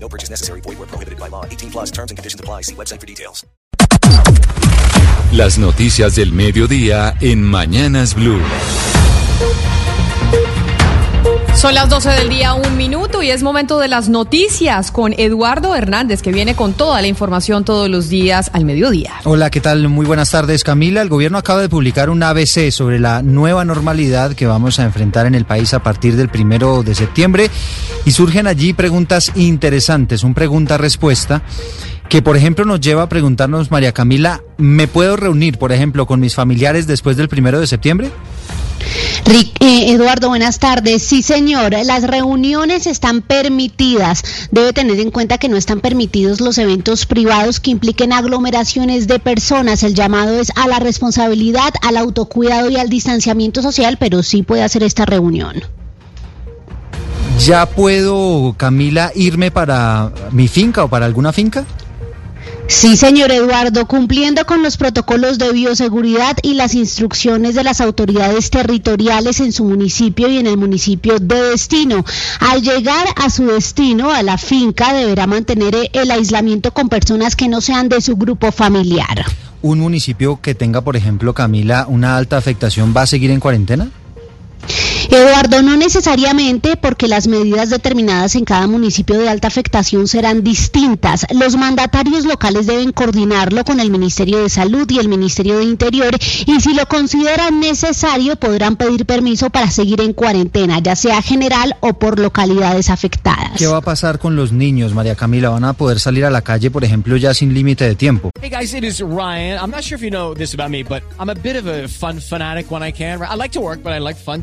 No purchase necessary. Void where prohibited by law. 18 plus terms and conditions apply. See website for details. Las noticias del mediodía en Mañanas Blue. Son las 12 del día, un minuto, y es momento de las noticias con Eduardo Hernández, que viene con toda la información todos los días al mediodía. Hola, ¿qué tal? Muy buenas tardes, Camila. El gobierno acaba de publicar un ABC sobre la nueva normalidad que vamos a enfrentar en el país a partir del primero de septiembre, y surgen allí preguntas interesantes, un pregunta-respuesta que por ejemplo nos lleva a preguntarnos, María Camila, ¿me puedo reunir, por ejemplo, con mis familiares después del primero de septiembre? Eh, Eduardo, buenas tardes. Sí, señor, las reuniones están permitidas. Debe tener en cuenta que no están permitidos los eventos privados que impliquen aglomeraciones de personas. El llamado es a la responsabilidad, al autocuidado y al distanciamiento social, pero sí puede hacer esta reunión. ¿Ya puedo, Camila, irme para mi finca o para alguna finca? Sí, señor Eduardo, cumpliendo con los protocolos de bioseguridad y las instrucciones de las autoridades territoriales en su municipio y en el municipio de destino. Al llegar a su destino, a la finca, deberá mantener el aislamiento con personas que no sean de su grupo familiar. ¿Un municipio que tenga, por ejemplo, Camila, una alta afectación va a seguir en cuarentena? Eduardo, no necesariamente porque las medidas determinadas en cada municipio de alta afectación serán distintas. Los mandatarios locales deben coordinarlo con el Ministerio de Salud y el Ministerio de Interior y si lo consideran necesario podrán pedir permiso para seguir en cuarentena, ya sea general o por localidades afectadas. ¿Qué va a pasar con los niños, María Camila? ¿Van a poder salir a la calle, por ejemplo, ya sin límite de tiempo? Hey guys, it is Ryan. I'm not sure if you know this about me, but I'm a bit of a fun fanatic when I can. I like to work, but I like fun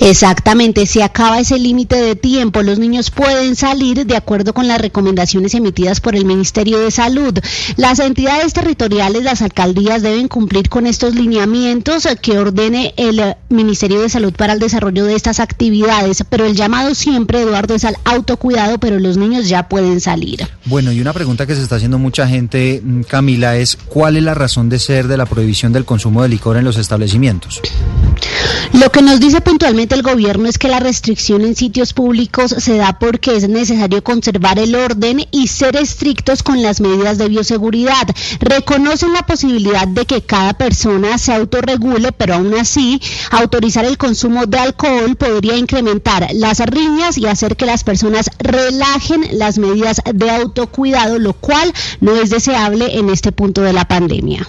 Exactamente, si acaba ese límite de tiempo, los niños pueden salir de acuerdo con las recomendaciones emitidas por el Ministerio de Salud. Las entidades territoriales, las alcaldías deben cumplir con estos lineamientos que ordene el Ministerio de Salud para el desarrollo de estas actividades, pero el llamado siempre, Eduardo, es al autocuidado, pero los niños ya pueden salir. Bueno, y una pregunta que se está haciendo mucha gente, mm, Camila, es ¿cuál es la razón de ser de la prohibición del consumo de licor en los establecimientos? Lo que nos dice puntualmente el gobierno es que la restricción en sitios públicos se da porque es necesario conservar el orden y ser estrictos con las medidas de bioseguridad. Reconocen la posibilidad de que cada persona se autorregule, pero aún así autorizar el consumo de alcohol podría incrementar las riñas y hacer que las personas relajen las medidas de autocuidado, lo cual no es deseable en este punto de la pandemia.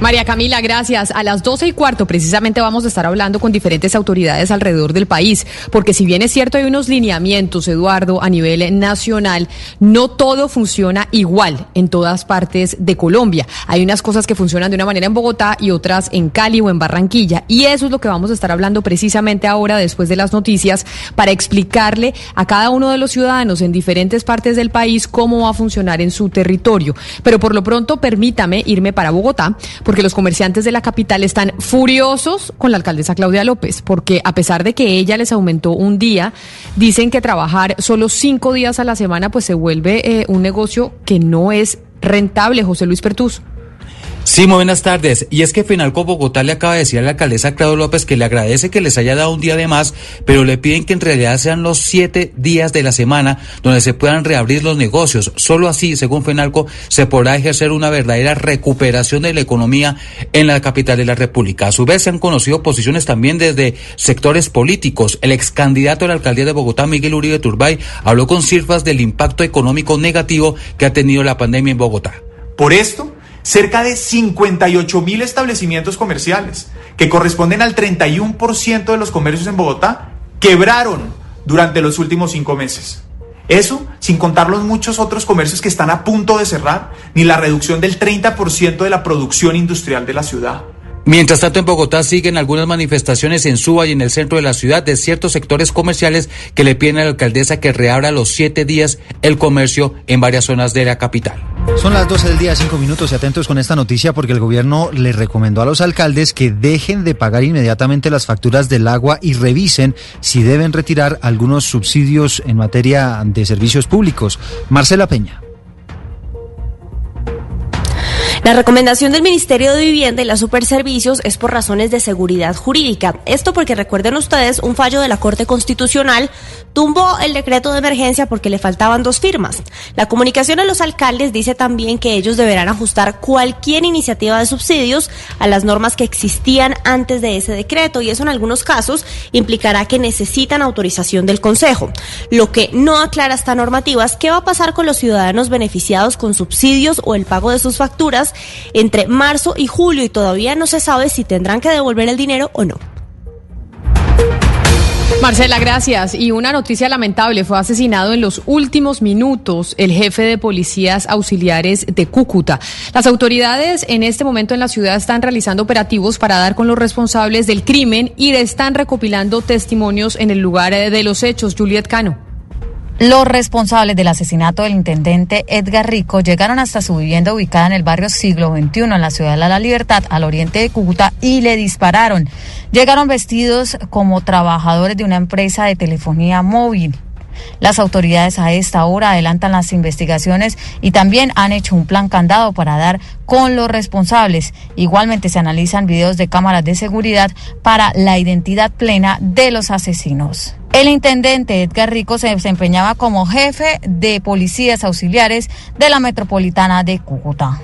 María Camila, gracias. A las 12 y cuarto precisamente vamos a estar hablando con diferentes autoridades alrededor del país, porque si bien es cierto hay unos lineamientos, Eduardo, a nivel nacional, no todo funciona igual en todas partes de Colombia. Hay unas cosas que funcionan de una manera en Bogotá y otras en Cali o en Barranquilla. Y eso es lo que vamos a estar hablando precisamente ahora, después de las noticias, para explicarle a cada uno de los ciudadanos en diferentes partes del país cómo va a funcionar en su territorio. Pero por lo pronto, permítame irme para Bogotá porque los comerciantes de la capital están furiosos con la alcaldesa Claudia López, porque a pesar de que ella les aumentó un día, dicen que trabajar solo cinco días a la semana pues se vuelve eh, un negocio que no es rentable, José Luis Pertus. Sí, muy buenas tardes. Y es que Finalco Bogotá le acaba de decir a la alcaldesa Claudio López que le agradece que les haya dado un día de más, pero le piden que en realidad sean los siete días de la semana donde se puedan reabrir los negocios. Solo así, según Finalco, se podrá ejercer una verdadera recuperación de la economía en la capital de la República. A su vez, se han conocido posiciones también desde sectores políticos. El ex candidato a la alcaldía de Bogotá, Miguel Uribe Turbay, habló con Cirfas del impacto económico negativo que ha tenido la pandemia en Bogotá. Por esto, cerca de 58 mil establecimientos comerciales, que corresponden al 31% de los comercios en Bogotá, quebraron durante los últimos cinco meses. Eso sin contar los muchos otros comercios que están a punto de cerrar, ni la reducción del 30% de la producción industrial de la ciudad. Mientras tanto, en Bogotá siguen algunas manifestaciones en Suba y en el centro de la ciudad de ciertos sectores comerciales que le piden a la alcaldesa que reabra los siete días el comercio en varias zonas de la capital. Son las 12 del día, cinco minutos y atentos con esta noticia porque el gobierno le recomendó a los alcaldes que dejen de pagar inmediatamente las facturas del agua y revisen si deben retirar algunos subsidios en materia de servicios públicos. Marcela Peña. La recomendación del Ministerio de Vivienda y la Superservicios es por razones de seguridad jurídica. Esto porque recuerden ustedes, un fallo de la Corte Constitucional tumbó el decreto de emergencia porque le faltaban dos firmas. La comunicación a los alcaldes dice también que ellos deberán ajustar cualquier iniciativa de subsidios a las normas que existían antes de ese decreto y eso en algunos casos implicará que necesitan autorización del Consejo. Lo que no aclara esta normativa es qué va a pasar con los ciudadanos beneficiados con subsidios o el pago de sus facturas entre marzo y julio y todavía no se sabe si tendrán que devolver el dinero o no. Marcela, gracias. Y una noticia lamentable, fue asesinado en los últimos minutos el jefe de policías auxiliares de Cúcuta. Las autoridades en este momento en la ciudad están realizando operativos para dar con los responsables del crimen y están recopilando testimonios en el lugar de los hechos. Juliet Cano. Los responsables del asesinato del intendente Edgar Rico llegaron hasta su vivienda ubicada en el barrio Siglo XXI en la ciudad de La Libertad, al oriente de Cúcuta, y le dispararon. Llegaron vestidos como trabajadores de una empresa de telefonía móvil. Las autoridades a esta hora adelantan las investigaciones y también han hecho un plan candado para dar con los responsables. Igualmente se analizan videos de cámaras de seguridad para la identidad plena de los asesinos. El intendente Edgar Rico se desempeñaba como jefe de policías auxiliares de la metropolitana de Cúcuta.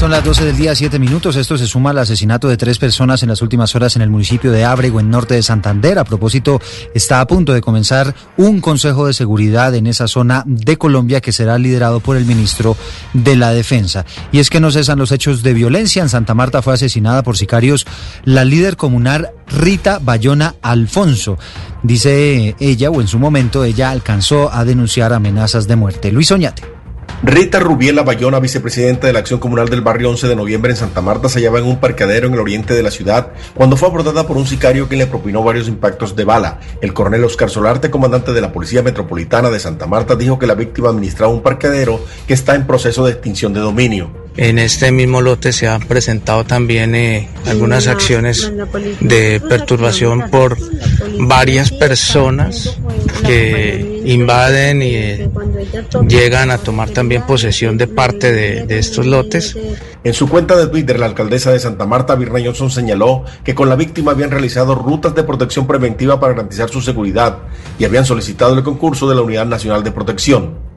Son las 12 del día, 7 minutos. Esto se suma al asesinato de tres personas en las últimas horas en el municipio de Ábrego, en norte de Santander. A propósito, está a punto de comenzar un consejo de seguridad en esa zona de Colombia que será liderado por el ministro de la Defensa. Y es que no cesan los hechos de violencia. En Santa Marta fue asesinada por sicarios la líder comunal Rita Bayona Alfonso. Dice ella, o en su momento, ella alcanzó a denunciar amenazas de muerte. Luis Oñate. Rita Rubiela Bayona, vicepresidenta de la Acción Comunal del Barrio 11 de Noviembre en Santa Marta, se hallaba en un parqueadero en el oriente de la ciudad cuando fue abordada por un sicario que le propinó varios impactos de bala. El coronel Oscar Solarte, comandante de la Policía Metropolitana de Santa Marta, dijo que la víctima administraba un parqueadero que está en proceso de extinción de dominio. En este mismo lote se han presentado también eh, algunas acciones de perturbación por varias personas que invaden y eh, llegan a tomar también posesión de parte de, estos lotes. En su cuenta de Twitter, la alcaldesa de Santa Marta, Virna Johnson, señaló que con la víctima habían realizado rutas de protección preventiva para garantizar su seguridad y habían solicitado el concurso de la Unidad Nacional de Protección.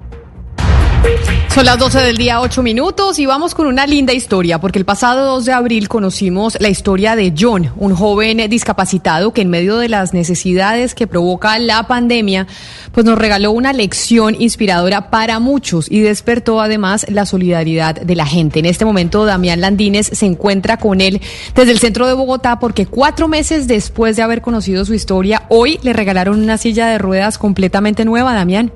Son las 12 del día, 8 minutos y vamos con una linda historia, porque el pasado 2 de abril conocimos la historia de John, un joven discapacitado que en medio de las necesidades que provoca la pandemia, pues nos regaló una lección inspiradora para muchos y despertó además la solidaridad de la gente. En este momento, Damián Landines se encuentra con él desde el centro de Bogotá porque cuatro meses después de haber conocido su historia, hoy le regalaron una silla de ruedas completamente nueva, Damián.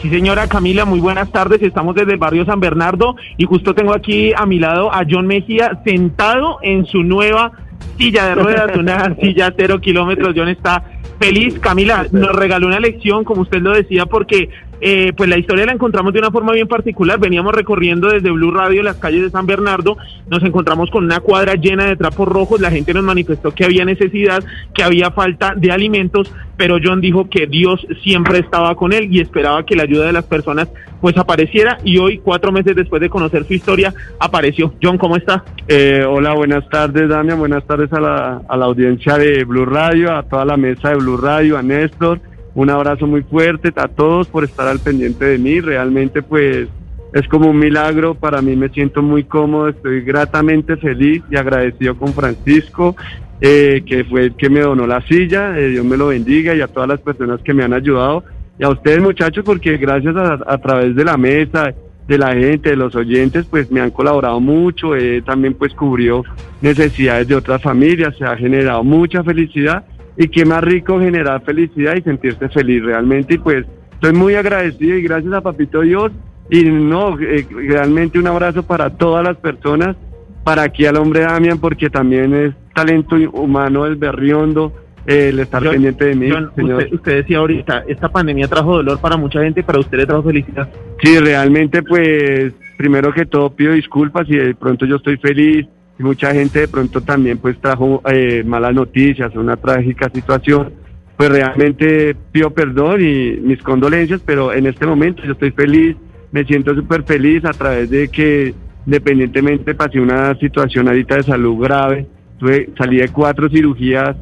Sí, señora Camila, muy buenas tardes. Estamos desde el barrio San Bernardo y justo tengo aquí a mi lado a John Mejía sentado en su nueva silla de ruedas, una silla cero kilómetros. John está feliz. Camila, nos regaló una lección, como usted lo decía, porque eh, pues la historia la encontramos de una forma bien particular. Veníamos recorriendo desde Blue Radio las calles de San Bernardo, nos encontramos con una cuadra llena de trapos rojos, la gente nos manifestó que había necesidad, que había falta de alimentos, pero John dijo que Dios siempre estaba con él y esperaba que la ayuda de las personas pues apareciera y hoy, cuatro meses después de conocer su historia, apareció. John, ¿cómo está? Eh, hola, buenas tardes, Damián, buenas tardes a la, a la audiencia de Blue Radio, a toda la mesa de Blue Radio, a Néstor un abrazo muy fuerte a todos por estar al pendiente de mí. Realmente pues es como un milagro. Para mí me siento muy cómodo, estoy gratamente feliz y agradecido con Francisco, eh, que fue el que me donó la silla. Eh, Dios me lo bendiga y a todas las personas que me han ayudado. Y a ustedes muchachos, porque gracias a, través de la mesa de la gente, de los oyentes, pues me han colaborado mucho, eh, también pues cubrió necesidades de otras familias, se ha generado mucha felicidad y qué más rico generar felicidad y sentirse feliz realmente y pues estoy muy agradecido y gracias a Papito Dios y no, eh, realmente un abrazo para todas las personas, para aquí al hombre Damian porque también es talento humano, el berriondo, eh, el estar pendiente de mí. señor. Usted, usted decía ahorita, esta pandemia trajo dolor para mucha gente, para usted le trajo felicidad. Sí, realmente pues primero que todo pido disculpas y de pronto yo estoy feliz mucha gente de pronto también pues trajo eh, malas noticias, una trágica situación. Pues realmente pido perdón y mis condolencias, pero en este momento yo estoy feliz, me siento súper feliz a través de que independientemente pasé una situación ahorita de salud grave, tuve, salí de cuatro cirugías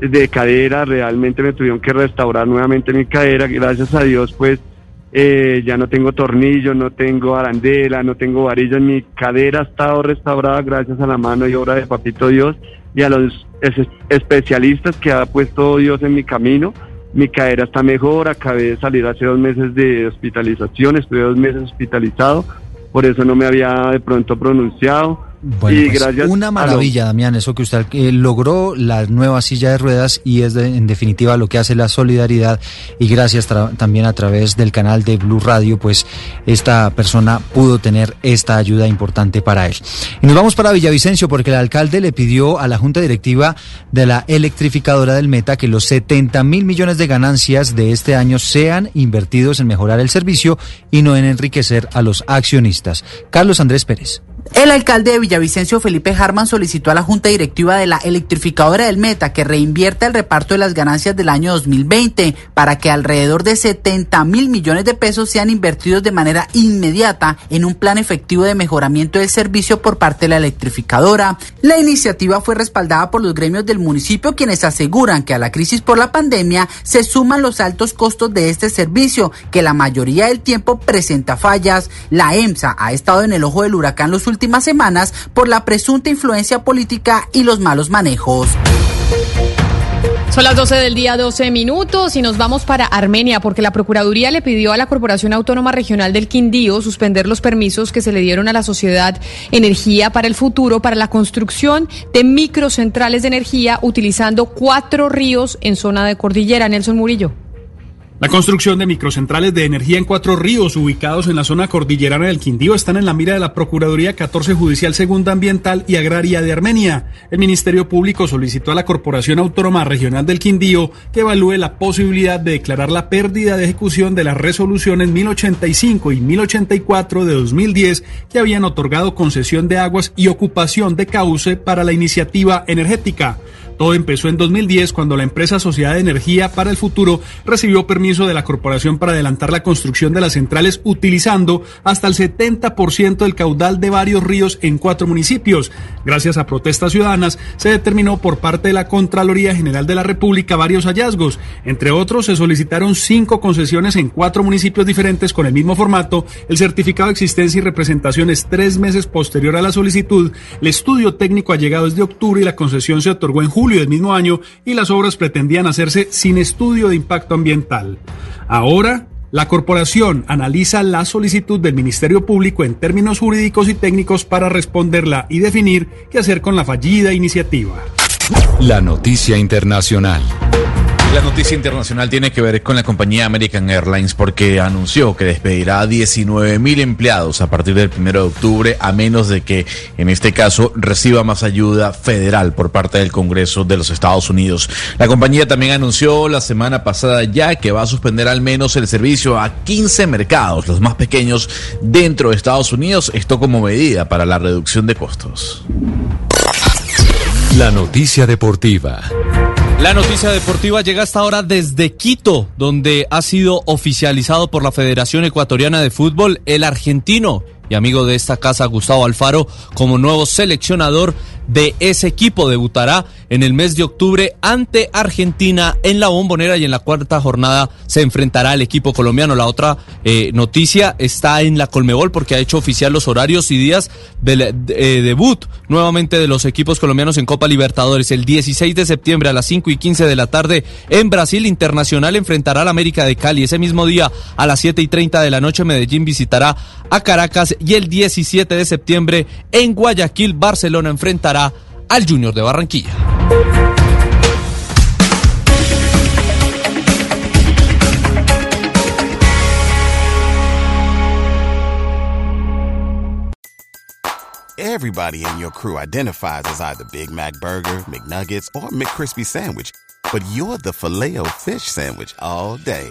de cadera, realmente me tuvieron que restaurar nuevamente mi cadera, gracias a Dios pues eh, ya no tengo tornillos, no tengo arandela, no tengo varilla, mi cadera ha restaurada gracias a la mano y obra de Papito Dios y a los es- especialistas que ha puesto Dios en mi camino. Mi cadera está mejor, acabé de salir hace dos meses de hospitalización, estuve dos meses hospitalizado, por eso no me había de pronto pronunciado. Bueno, y pues, gracias una maravilla, Damián, eso que usted eh, logró, la nueva silla de ruedas y es de- en definitiva lo que hace la solidaridad y gracias también a través del canal de Blue Radio, pues esta persona pudo tener esta ayuda importante para él. Y nos vamos para Villavicencio porque el alcalde le pidió a la junta directiva de la electrificadora del Meta que los 70 mil millones de ganancias de este año sean invertidos en mejorar el servicio y no en enriquecer a los accionistas. Carlos Andrés Pérez. El alcalde de Villavicencio, Felipe Harman, solicitó a la Junta Directiva de la Electrificadora del Meta que reinvierta el reparto de las ganancias del año 2020 para que alrededor de 70 mil millones de pesos sean invertidos de manera inmediata en un plan efectivo de mejoramiento del servicio por parte de la electrificadora. La iniciativa fue respaldada por los gremios del municipio, quienes aseguran que a la crisis por la pandemia se suman los altos costos de este servicio, que la mayoría del tiempo presenta fallas. La EMSA ha estado en el ojo del huracán los últimas semanas por la presunta influencia política y los malos manejos. Son las 12 del día, 12 minutos, y nos vamos para Armenia, porque la Procuraduría le pidió a la Corporación Autónoma Regional del Quindío suspender los permisos que se le dieron a la sociedad Energía para el Futuro para la construcción de microcentrales de energía utilizando cuatro ríos en zona de cordillera. Nelson Murillo. La construcción de microcentrales de energía en cuatro ríos ubicados en la zona cordillerana del Quindío están en la mira de la Procuraduría 14 Judicial Segunda Ambiental y Agraria de Armenia. El Ministerio Público solicitó a la Corporación Autónoma Regional del Quindío que evalúe la posibilidad de declarar la pérdida de ejecución de las resoluciones 1085 y 1084 de 2010 que habían otorgado concesión de aguas y ocupación de cauce para la iniciativa energética. Todo empezó en 2010 cuando la empresa Sociedad de Energía para el Futuro recibió permiso de la corporación para adelantar la construcción de las centrales utilizando hasta el 70% del caudal de varios ríos en cuatro municipios. Gracias a protestas ciudadanas se determinó por parte de la Contraloría General de la República varios hallazgos. Entre otros se solicitaron cinco concesiones en cuatro municipios diferentes con el mismo formato, el certificado de existencia y representación es tres meses posterior a la solicitud, el estudio técnico ha llegado desde octubre y la concesión se otorgó en julio del mismo año y las obras pretendían hacerse sin estudio de impacto ambiental. Ahora, la corporación analiza la solicitud del Ministerio Público en términos jurídicos y técnicos para responderla y definir qué hacer con la fallida iniciativa. La noticia internacional. La noticia internacional tiene que ver con la compañía American Airlines porque anunció que despedirá a 19 mil empleados a partir del 1 de octubre a menos de que en este caso reciba más ayuda federal por parte del Congreso de los Estados Unidos. La compañía también anunció la semana pasada ya que va a suspender al menos el servicio a 15 mercados, los más pequeños dentro de Estados Unidos, esto como medida para la reducción de costos. La noticia deportiva. La noticia deportiva llega hasta ahora desde Quito, donde ha sido oficializado por la Federación Ecuatoriana de Fútbol el argentino y amigo de esta casa, Gustavo Alfaro, como nuevo seleccionador de ese equipo. Debutará en el mes de octubre ante Argentina en la bombonera y en la cuarta jornada se enfrentará al equipo colombiano. La otra eh, noticia está en la Colmebol porque ha hecho oficial los horarios y días del eh, debut nuevamente de los equipos colombianos en Copa Libertadores. El 16 de septiembre a las 5 y 15 de la tarde en Brasil Internacional enfrentará al América de Cali. Ese mismo día a las 7 y 30 de la noche Medellín visitará a Caracas y el 17 de septiembre en Guayaquil Barcelona enfrentará al Junior de Barranquilla. Everybody in your crew identifies as either Big Mac Burger, McNuggets, or McCrispy Sandwich. But you're the filet fish Sandwich all day.